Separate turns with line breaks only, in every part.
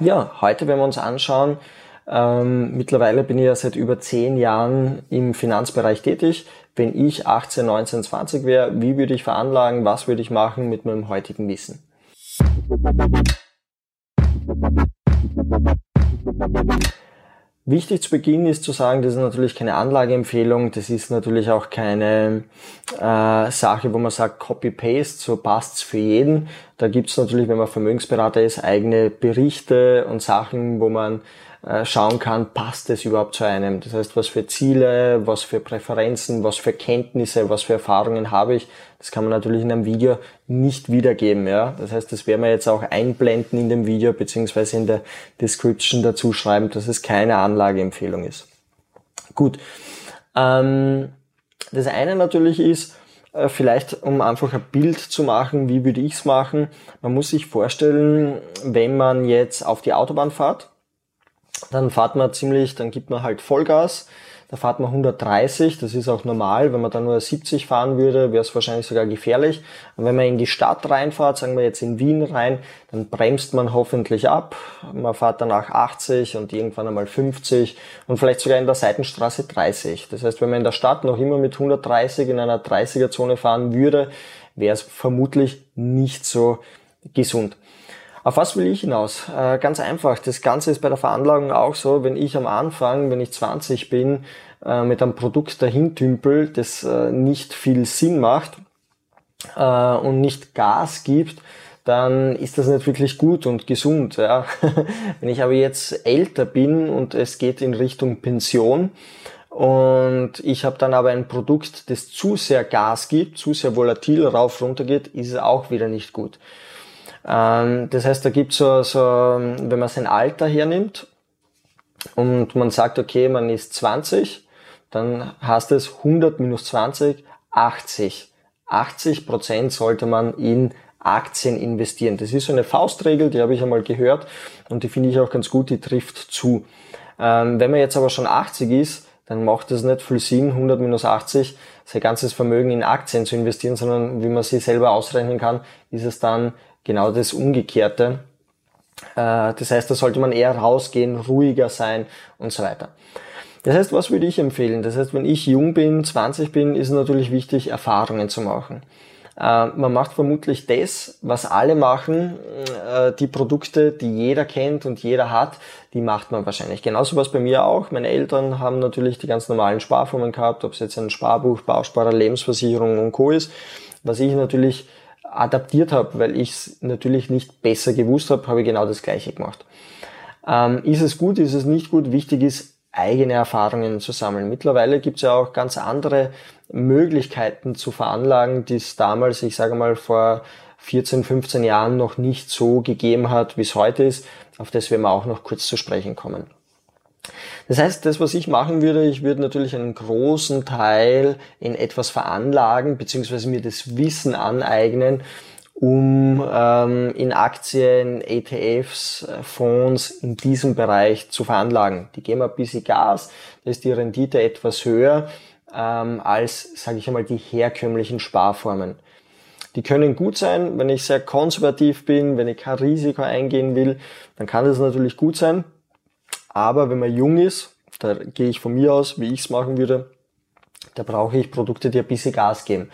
Ja, heute werden wir uns anschauen, ähm, mittlerweile bin ich ja seit über zehn Jahren im Finanzbereich tätig. Wenn ich 18, 19, 20 wäre, wie würde ich veranlagen, was würde ich machen mit meinem heutigen Wissen? Wichtig zu Beginn ist zu sagen, das ist natürlich keine Anlageempfehlung, das ist natürlich auch keine äh, Sache, wo man sagt Copy-Paste, so passt's für jeden. Da gibt's natürlich, wenn man Vermögensberater ist, eigene Berichte und Sachen, wo man äh, schauen kann, passt es überhaupt zu einem. Das heißt, was für Ziele, was für Präferenzen, was für Kenntnisse, was für Erfahrungen habe ich. Das kann man natürlich in einem Video nicht wiedergeben. Ja? Das heißt, das werden wir jetzt auch einblenden in dem Video beziehungsweise in der Description dazu schreiben, dass es keine Anlageempfehlung ist. Gut. Ähm, das eine natürlich ist, vielleicht um einfach ein Bild zu machen, wie würde ich es machen. Man muss sich vorstellen, wenn man jetzt auf die Autobahn fährt, dann fahrt man ziemlich, dann gibt man halt Vollgas, da fahrt man 130, das ist auch normal, wenn man da nur 70 fahren würde, wäre es wahrscheinlich sogar gefährlich. Und wenn man in die Stadt reinfahrt, sagen wir jetzt in Wien rein, dann bremst man hoffentlich ab, man fährt danach 80 und irgendwann einmal 50 und vielleicht sogar in der Seitenstraße 30. Das heißt, wenn man in der Stadt noch immer mit 130 in einer 30er Zone fahren würde, wäre es vermutlich nicht so gesund. Auf was will ich hinaus? Äh, ganz einfach. Das Ganze ist bei der Veranlagung auch so, wenn ich am Anfang, wenn ich 20 bin, äh, mit einem Produkt dahin tümpel, das äh, nicht viel Sinn macht äh, und nicht Gas gibt, dann ist das nicht wirklich gut und gesund. Ja. wenn ich aber jetzt älter bin und es geht in Richtung Pension, und ich habe dann aber ein Produkt, das zu sehr Gas gibt, zu sehr volatil rauf runter geht, ist es auch wieder nicht gut. Ähm, das heißt, da gibt so, so, wenn man sein Alter hernimmt und man sagt, okay, man ist 20, dann heißt es 100 minus 20, 80. 80 Prozent sollte man in Aktien investieren. Das ist so eine Faustregel, die habe ich einmal gehört und die finde ich auch ganz gut, die trifft zu. Ähm, wenn man jetzt aber schon 80 ist, dann macht es nicht viel Sinn, 100 minus 80, sein ganzes Vermögen in Aktien zu investieren, sondern wie man sich selber ausrechnen kann, ist es dann genau das Umgekehrte. Äh, das heißt, da sollte man eher rausgehen, ruhiger sein und so weiter. Das heißt, was würde ich empfehlen? Das heißt, wenn ich jung bin, 20 bin, ist natürlich wichtig, Erfahrungen zu machen. Äh, man macht vermutlich das, was alle machen, äh, die Produkte, die jeder kennt und jeder hat, die macht man wahrscheinlich. Genauso was bei mir auch. Meine Eltern haben natürlich die ganz normalen Sparformen gehabt, ob es jetzt ein Sparbuch, Bausparer, Lebensversicherung und Co. ist. Was ich natürlich adaptiert habe, weil ich es natürlich nicht besser gewusst habe, habe ich genau das gleiche gemacht. Ähm, ist es gut, ist es nicht gut? Wichtig ist, eigene Erfahrungen zu sammeln. Mittlerweile gibt es ja auch ganz andere Möglichkeiten zu veranlagen, die es damals, ich sage mal, vor 14, 15 Jahren noch nicht so gegeben hat, wie es heute ist. Auf das werden wir auch noch kurz zu sprechen kommen. Das heißt, das, was ich machen würde, ich würde natürlich einen großen Teil in etwas veranlagen, beziehungsweise mir das Wissen aneignen, um ähm, in Aktien, ETFs, Fonds in diesem Bereich zu veranlagen. Die geben ein bisschen Gas, da ist die Rendite etwas höher ähm, als, sage ich einmal, die herkömmlichen Sparformen. Die können gut sein, wenn ich sehr konservativ bin, wenn ich kein Risiko eingehen will, dann kann das natürlich gut sein. Aber wenn man jung ist, da gehe ich von mir aus, wie ich es machen würde, da brauche ich Produkte, die ein bisschen Gas geben.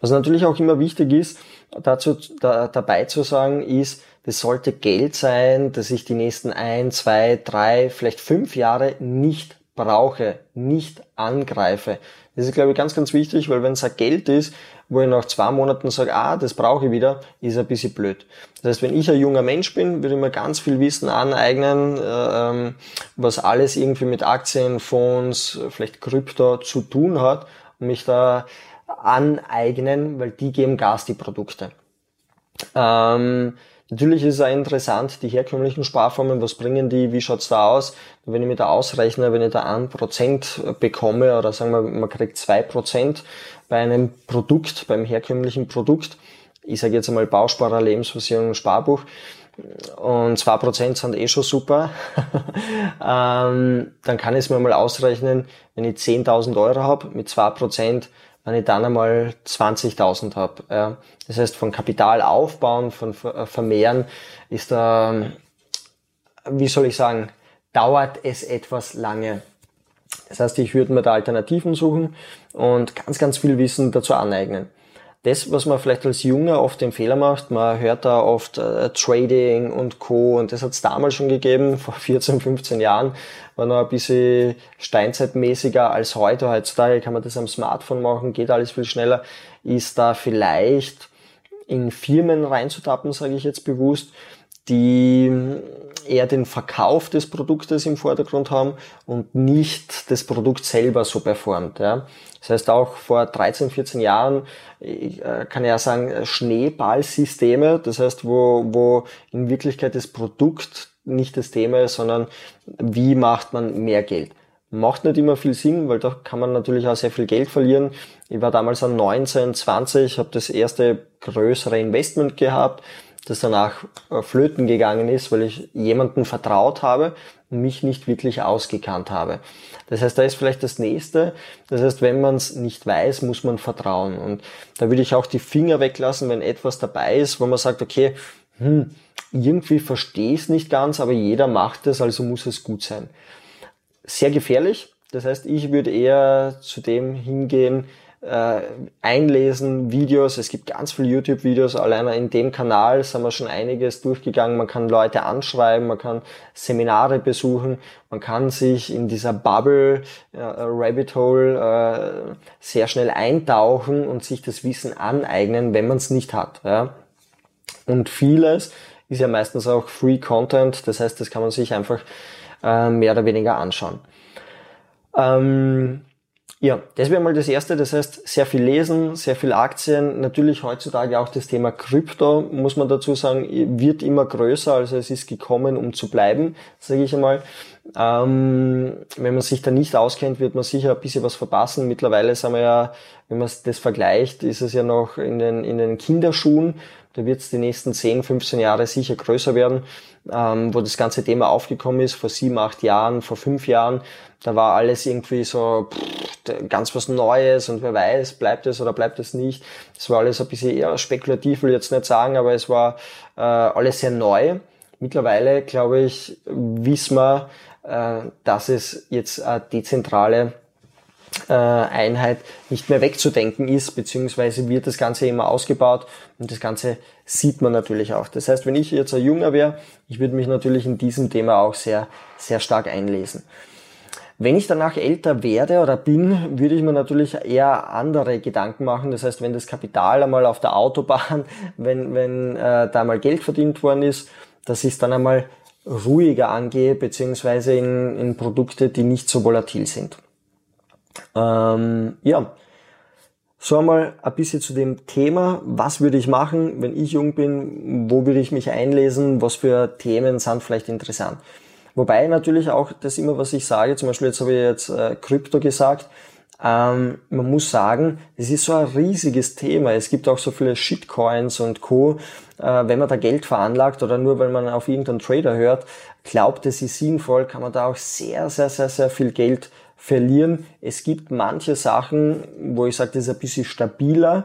Was natürlich auch immer wichtig ist, dazu da, dabei zu sagen, ist, das sollte Geld sein, dass ich die nächsten ein, zwei, drei, vielleicht fünf Jahre nicht brauche, nicht angreife. Das ist, glaube ich, ganz, ganz wichtig, weil wenn es Geld ist, wo ich nach zwei Monaten sage, ah, das brauche ich wieder, ist ein bisschen blöd. Das heißt, wenn ich ein junger Mensch bin, würde ich mir ganz viel Wissen aneignen, äh, ähm, was alles irgendwie mit Aktien, Fonds, vielleicht Krypto zu tun hat und mich da aneignen, weil die geben Gas, die Produkte. Ähm, Natürlich ist es auch interessant, die herkömmlichen Sparformen, was bringen die, wie schaut's da aus? Wenn ich mir da ausrechne, wenn ich da ein Prozent bekomme oder sagen wir, man kriegt zwei Prozent bei einem Produkt, beim herkömmlichen Produkt, ich sage jetzt einmal Bausparer, Lebensversicherung, Sparbuch, und zwei Prozent sind eh schon super, ähm, dann kann ich es mir mal ausrechnen, wenn ich 10.000 Euro habe mit zwei Prozent wenn ich dann einmal 20.000 habe. Ja. Das heißt, von Kapital aufbauen, von äh, vermehren, ist da wie soll ich sagen, dauert es etwas lange. Das heißt, ich würde mir da Alternativen suchen und ganz, ganz viel Wissen dazu aneignen. Das, was man vielleicht als Junge oft den Fehler macht, man hört da oft äh, Trading und Co. Und das hat es damals schon gegeben, vor 14, 15 Jahren, war noch ein bisschen steinzeitmäßiger als heute. Heutzutage kann man das am Smartphone machen, geht alles viel schneller. Ist da vielleicht in Firmen reinzutappen, sage ich jetzt bewusst, die eher den Verkauf des Produktes im Vordergrund haben und nicht das Produkt selber so performt. Ja. Das heißt, auch vor 13, 14 Jahren äh, kann ich ja sagen, Schneeballsysteme, das heißt, wo, wo in Wirklichkeit das Produkt nicht das Thema ist, sondern wie macht man mehr Geld. Macht nicht immer viel Sinn, weil da kann man natürlich auch sehr viel Geld verlieren. Ich war damals an 19, 20, habe das erste größere Investment gehabt, das danach äh, flöten gegangen ist, weil ich jemanden vertraut habe und mich nicht wirklich ausgekannt habe. Das heißt, da ist vielleicht das nächste. Das heißt, wenn man es nicht weiß, muss man vertrauen. Und da würde ich auch die Finger weglassen, wenn etwas dabei ist, wo man sagt, okay, hm, irgendwie verstehe ich es nicht ganz, aber jeder macht es, also muss es gut sein. Sehr gefährlich. Das heißt, ich würde eher zu dem hingehen, äh, einlesen, Videos. Es gibt ganz viele YouTube-Videos. Alleine in dem Kanal sind wir schon einiges durchgegangen. Man kann Leute anschreiben, man kann Seminare besuchen, man kann sich in dieser Bubble, äh, Rabbit Hole, äh, sehr schnell eintauchen und sich das Wissen aneignen, wenn man es nicht hat. Ja? Und vieles ist ja meistens auch Free Content. Das heißt, das kann man sich einfach äh, mehr oder weniger anschauen. Ähm, ja, das wäre mal das Erste. Das heißt, sehr viel lesen, sehr viel Aktien. Natürlich heutzutage auch das Thema Krypto, muss man dazu sagen, wird immer größer. Also es ist gekommen, um zu bleiben, sage ich einmal. Ähm, wenn man sich da nicht auskennt, wird man sicher ein bisschen was verpassen. Mittlerweile sind wir ja, wenn man das vergleicht, ist es ja noch in den, in den Kinderschuhen. Da wird es die nächsten 10, 15 Jahre sicher größer werden ähm, wo das ganze Thema aufgekommen ist, vor sieben, acht Jahren, vor fünf Jahren. Da war alles irgendwie so pff, ganz was Neues und wer weiß, bleibt es oder bleibt es nicht. Es war alles ein bisschen eher spekulativ, will ich jetzt nicht sagen, aber es war äh, alles sehr neu. Mittlerweile, glaube ich, wissen wir, äh, dass es jetzt eine dezentrale Einheit nicht mehr wegzudenken ist, beziehungsweise wird das Ganze immer ausgebaut und das Ganze sieht man natürlich auch. Das heißt, wenn ich jetzt ein Junger wäre, ich würde mich natürlich in diesem Thema auch sehr, sehr stark einlesen. Wenn ich danach älter werde oder bin, würde ich mir natürlich eher andere Gedanken machen. Das heißt, wenn das Kapital einmal auf der Autobahn, wenn, wenn äh, da mal Geld verdient worden ist, dass ich es dann einmal ruhiger angehe, beziehungsweise in, in Produkte, die nicht so volatil sind. Ähm, ja, so einmal ein bisschen zu dem Thema. Was würde ich machen, wenn ich jung bin? Wo würde ich mich einlesen? Was für Themen sind vielleicht interessant? Wobei natürlich auch das immer, was ich sage, zum Beispiel jetzt habe ich jetzt äh, Krypto gesagt, ähm, man muss sagen, es ist so ein riesiges Thema. Es gibt auch so viele Shitcoins und Co. Äh, wenn man da Geld veranlagt oder nur weil man auf irgendeinen Trader hört, glaubt, es ist sinnvoll, kann man da auch sehr, sehr, sehr, sehr viel Geld verlieren. Es gibt manche Sachen, wo ich sage, das ist ein bisschen stabiler,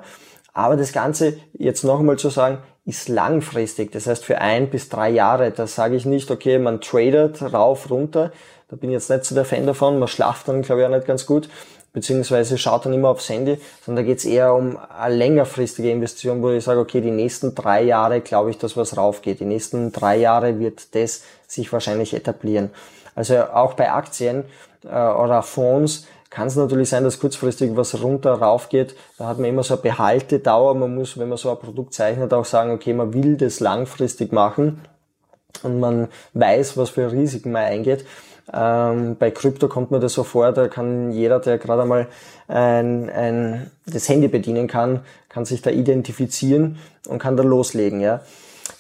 aber das Ganze, jetzt noch einmal zu sagen, ist langfristig. Das heißt für ein bis drei Jahre. Da sage ich nicht, okay, man tradet rauf, runter. Da bin ich jetzt nicht so der Fan davon. Man schlaft dann, glaube ich, auch nicht ganz gut. Beziehungsweise schaut dann immer aufs Handy. Sondern da geht es eher um eine längerfristige Investition, wo ich sage, okay, die nächsten drei Jahre glaube ich, dass was raufgeht. Die nächsten drei Jahre wird das sich wahrscheinlich etablieren. Also auch bei Aktien äh, oder Fonds kann es natürlich sein, dass kurzfristig was runter rauf geht. Da hat man immer so eine Behaltedauer. Man muss, wenn man so ein Produkt zeichnet, auch sagen, okay, man will das langfristig machen und man weiß, was für Risiken man eingeht. Ähm, bei Krypto kommt mir das so vor, da kann jeder, der gerade einmal ein, ein, das Handy bedienen kann, kann sich da identifizieren und kann da loslegen. Ja.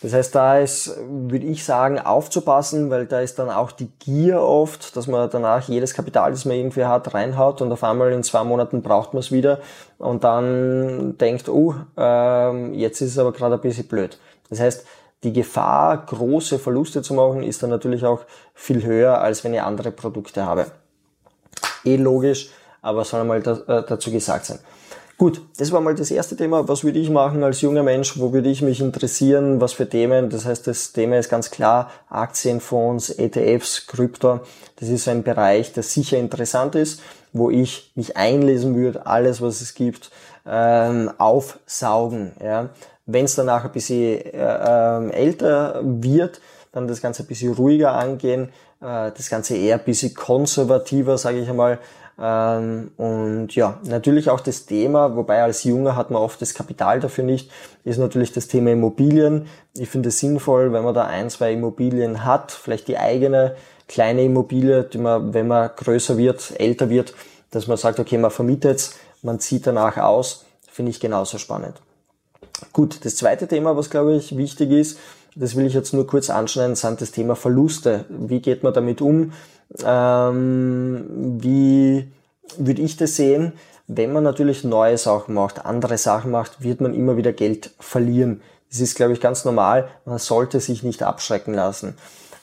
Das heißt, da ist, würde ich sagen, aufzupassen, weil da ist dann auch die Gier oft, dass man danach jedes Kapital, das man irgendwie hat, reinhaut und auf einmal in zwei Monaten braucht man es wieder und dann denkt, oh, ähm, jetzt ist es aber gerade ein bisschen blöd. Das heißt, die Gefahr, große Verluste zu machen, ist dann natürlich auch viel höher, als wenn ich andere Produkte habe. Eh logisch, aber soll einmal äh, dazu gesagt sein. Gut, das war mal das erste Thema. Was würde ich machen als junger Mensch? Wo würde ich mich interessieren? Was für Themen? Das heißt, das Thema ist ganz klar Aktienfonds, ETFs, Krypto. Das ist ein Bereich, der sicher interessant ist, wo ich mich einlesen würde, alles, was es gibt, ähm, aufsaugen. Ja. Wenn es danach ein bisschen äh, äh, älter wird, dann das Ganze ein bisschen ruhiger angehen, äh, das Ganze eher ein bisschen konservativer, sage ich einmal, ähm, und ja, natürlich auch das Thema, wobei als Junger hat man oft das Kapital dafür nicht, ist natürlich das Thema Immobilien. Ich finde es sinnvoll, wenn man da ein, zwei Immobilien hat, vielleicht die eigene kleine Immobilie, die man, wenn man größer wird, älter wird, dass man sagt, okay, man vermietet man zieht danach aus, finde ich genauso spannend. Gut, das zweite Thema, was glaube ich wichtig ist, das will ich jetzt nur kurz anschneiden, sind das Thema Verluste. Wie geht man damit um? Ähm, wie würde ich das sehen? Wenn man natürlich neue Sachen macht, andere Sachen macht, wird man immer wieder Geld verlieren. Das ist, glaube ich, ganz normal. Man sollte sich nicht abschrecken lassen.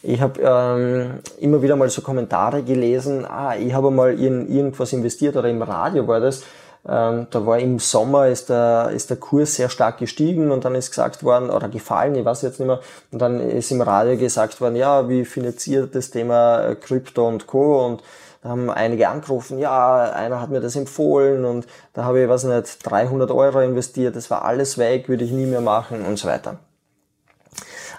Ich habe ähm, immer wieder mal so Kommentare gelesen, ah, ich habe mal in irgendwas investiert oder im Radio war das, ähm, da war im Sommer ist der, ist der Kurs sehr stark gestiegen und dann ist gesagt worden, oder gefallen, ich weiß jetzt nicht mehr, und dann ist im Radio gesagt worden, ja, wie finanziert das Thema äh, Krypto und Co. und da haben einige angerufen, ja, einer hat mir das empfohlen und da habe ich, weiß nicht, 300 Euro investiert, das war alles weg, würde ich nie mehr machen und so weiter.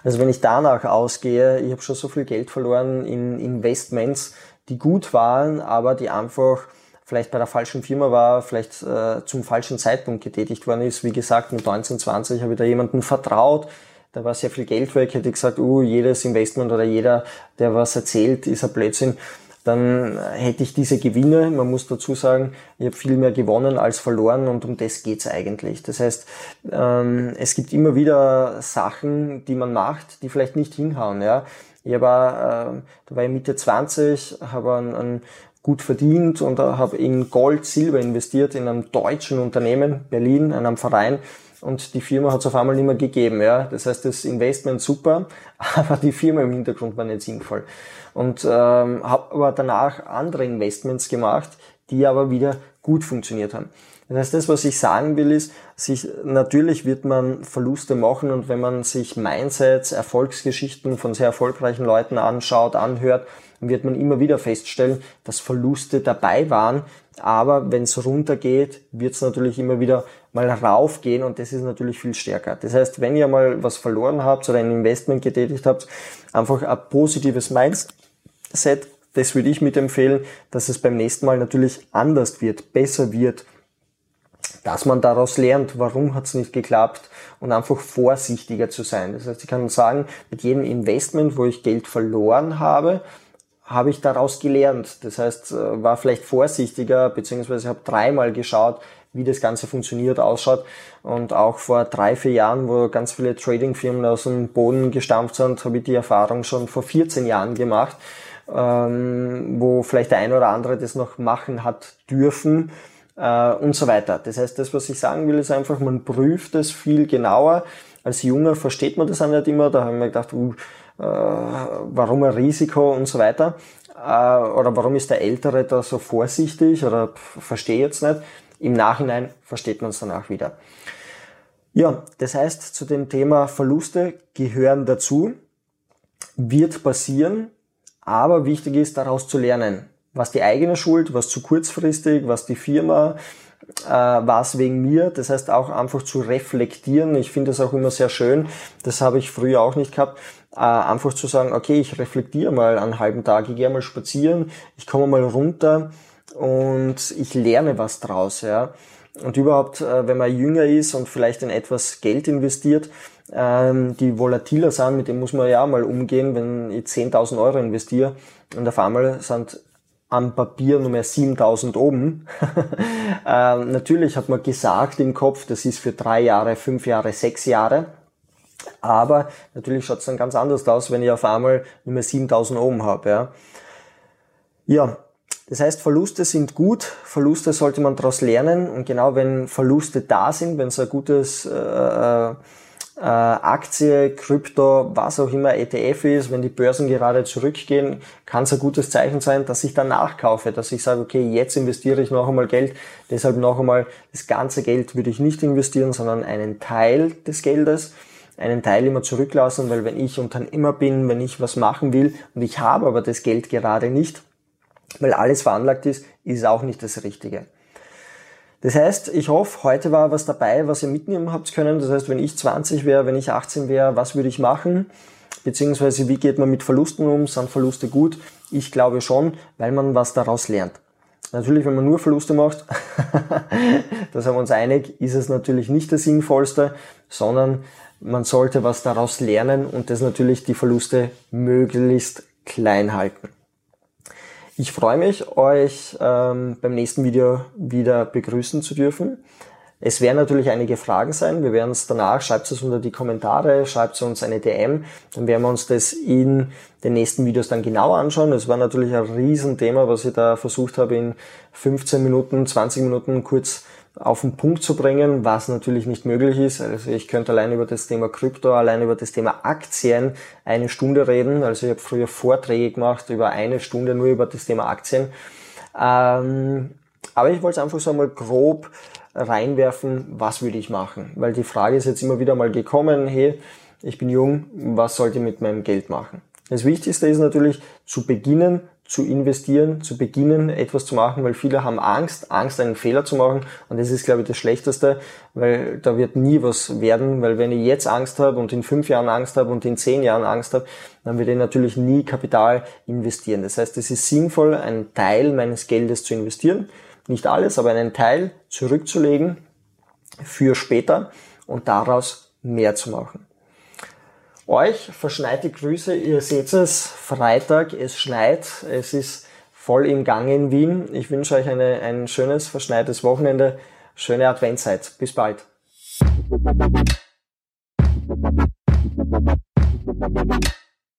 Also wenn ich danach ausgehe, ich habe schon so viel Geld verloren in Investments, die gut waren, aber die einfach vielleicht bei der falschen Firma war, vielleicht äh, zum falschen Zeitpunkt getätigt worden ist. Wie gesagt, mit 1920 habe ich da jemanden vertraut, da war sehr viel Geld weg, hätte ich gesagt, uh, jedes Investment oder jeder, der was erzählt, ist ein Blödsinn. Dann hätte ich diese Gewinne, man muss dazu sagen, ich habe viel mehr gewonnen als verloren und um das geht's eigentlich. Das heißt, ähm, es gibt immer wieder Sachen, die man macht, die vielleicht nicht hinhauen. Ja? Ich war, äh, da war ich Mitte 20, habe einen, einen gut verdient und habe in Gold, Silber investiert in einem deutschen Unternehmen, Berlin, einem Verein. Und die Firma hat es auf einmal nicht mehr gegeben. Ja? Das heißt, das Investment super, aber die Firma im Hintergrund war nicht sinnvoll. Und ähm, habe aber danach andere Investments gemacht, die aber wieder gut funktioniert haben. Das heißt, das, was ich sagen will, ist, sich, natürlich wird man Verluste machen und wenn man sich Mindsets, Erfolgsgeschichten von sehr erfolgreichen Leuten anschaut, anhört, wird man immer wieder feststellen, dass Verluste dabei waren. Aber wenn es runtergeht, wird es natürlich immer wieder mal raufgehen und das ist natürlich viel stärker. Das heißt, wenn ihr mal was verloren habt oder ein Investment getätigt habt, einfach ein positives Mindset, das würde ich mitempfehlen, dass es beim nächsten Mal natürlich anders wird, besser wird, dass man daraus lernt, warum hat es nicht geklappt und einfach vorsichtiger zu sein. Das heißt, ich kann sagen, mit jedem Investment, wo ich Geld verloren habe, habe ich daraus gelernt. Das heißt, äh, war vielleicht vorsichtiger, beziehungsweise habe dreimal geschaut, wie das Ganze funktioniert, ausschaut. Und auch vor drei, vier Jahren, wo ganz viele Trading-Firmen aus dem Boden gestampft sind, habe ich die Erfahrung schon vor 14 Jahren gemacht, ähm, wo vielleicht der ein oder andere das noch machen hat dürfen äh, und so weiter. Das heißt, das, was ich sagen will, ist einfach, man prüft es viel genauer. Als Junger versteht man das auch nicht immer. Da habe ich mir gedacht, uh, äh, warum ein Risiko und so weiter. Äh, oder warum ist der Ältere da so vorsichtig oder verstehe jetzt nicht. Im Nachhinein versteht man es danach wieder. Ja, das heißt, zu dem Thema Verluste gehören dazu, wird passieren, aber wichtig ist, daraus zu lernen. Was die eigene Schuld, was zu kurzfristig, was die Firma, äh, was wegen mir. Das heißt auch einfach zu reflektieren. Ich finde das auch immer sehr schön. Das habe ich früher auch nicht gehabt äh, einfach zu sagen, okay, ich reflektiere mal einen halben Tag, ich gehe mal spazieren, ich komme mal runter und ich lerne was draus, ja. Und überhaupt, äh, wenn man jünger ist und vielleicht in etwas Geld investiert, ähm, die volatiler sind, mit dem muss man ja mal umgehen, wenn ich 10.000 Euro investiere und auf einmal sind am Papier nur mehr 7000 oben. ähm, natürlich hat man gesagt im Kopf, das ist für drei Jahre, fünf Jahre, sechs Jahre. Aber natürlich schaut es dann ganz anders aus, wenn ich auf einmal nur mehr 7000 oben habe. Ja. ja, das heißt, Verluste sind gut, Verluste sollte man daraus lernen und genau wenn Verluste da sind, wenn es ein gutes, äh, äh Aktie, Krypto, was auch immer ETF ist, wenn die Börsen gerade zurückgehen, kann es ein gutes Zeichen sein, dass ich danach kaufe, dass ich sage, okay, jetzt investiere ich noch einmal Geld, deshalb noch einmal, das ganze Geld würde ich nicht investieren, sondern einen Teil des Geldes, einen Teil immer zurücklassen, weil wenn ich Unternehmer bin, wenn ich was machen will und ich habe aber das Geld gerade nicht, weil alles veranlagt ist, ist auch nicht das Richtige. Das heißt, ich hoffe, heute war was dabei, was ihr mitnehmen habt können. Das heißt, wenn ich 20 wäre, wenn ich 18 wäre, was würde ich machen? Beziehungsweise, wie geht man mit Verlusten um? Sind Verluste gut? Ich glaube schon, weil man was daraus lernt. Natürlich, wenn man nur Verluste macht, da sind wir uns einig, ist es natürlich nicht das Sinnvollste, sondern man sollte was daraus lernen und das natürlich die Verluste möglichst klein halten. Ich freue mich, euch ähm, beim nächsten Video wieder begrüßen zu dürfen. Es werden natürlich einige Fragen sein. Wir werden es danach, schreibt es unter die Kommentare, schreibt uns eine DM. Dann werden wir uns das in den nächsten Videos dann genauer anschauen. Es war natürlich ein Riesenthema, was ich da versucht habe, in 15 Minuten, 20 Minuten kurz auf den Punkt zu bringen, was natürlich nicht möglich ist. Also ich könnte allein über das Thema Krypto, allein über das Thema Aktien eine Stunde reden. Also ich habe früher Vorträge gemacht über eine Stunde nur über das Thema Aktien. Ähm, aber ich wollte es einfach so einmal grob reinwerfen, was würde ich machen? Weil die Frage ist jetzt immer wieder mal gekommen, hey, ich bin jung, was sollte ich mit meinem Geld machen? Das Wichtigste ist natürlich zu beginnen, zu investieren, zu beginnen, etwas zu machen, weil viele haben Angst, Angst, einen Fehler zu machen. Und das ist, glaube ich, das Schlechteste, weil da wird nie was werden, weil wenn ich jetzt Angst habe und in fünf Jahren Angst habe und in zehn Jahren Angst habe, dann wird ich natürlich nie Kapital investieren. Das heißt, es ist sinnvoll, einen Teil meines Geldes zu investieren. Nicht alles, aber einen Teil zurückzulegen für später und daraus mehr zu machen. Euch verschneite Grüße, ihr seht es, Freitag, es schneit, es ist voll im Gange in Wien. Ich wünsche euch eine, ein schönes, verschneites Wochenende, schöne Adventszeit. Bis bald. Thank you.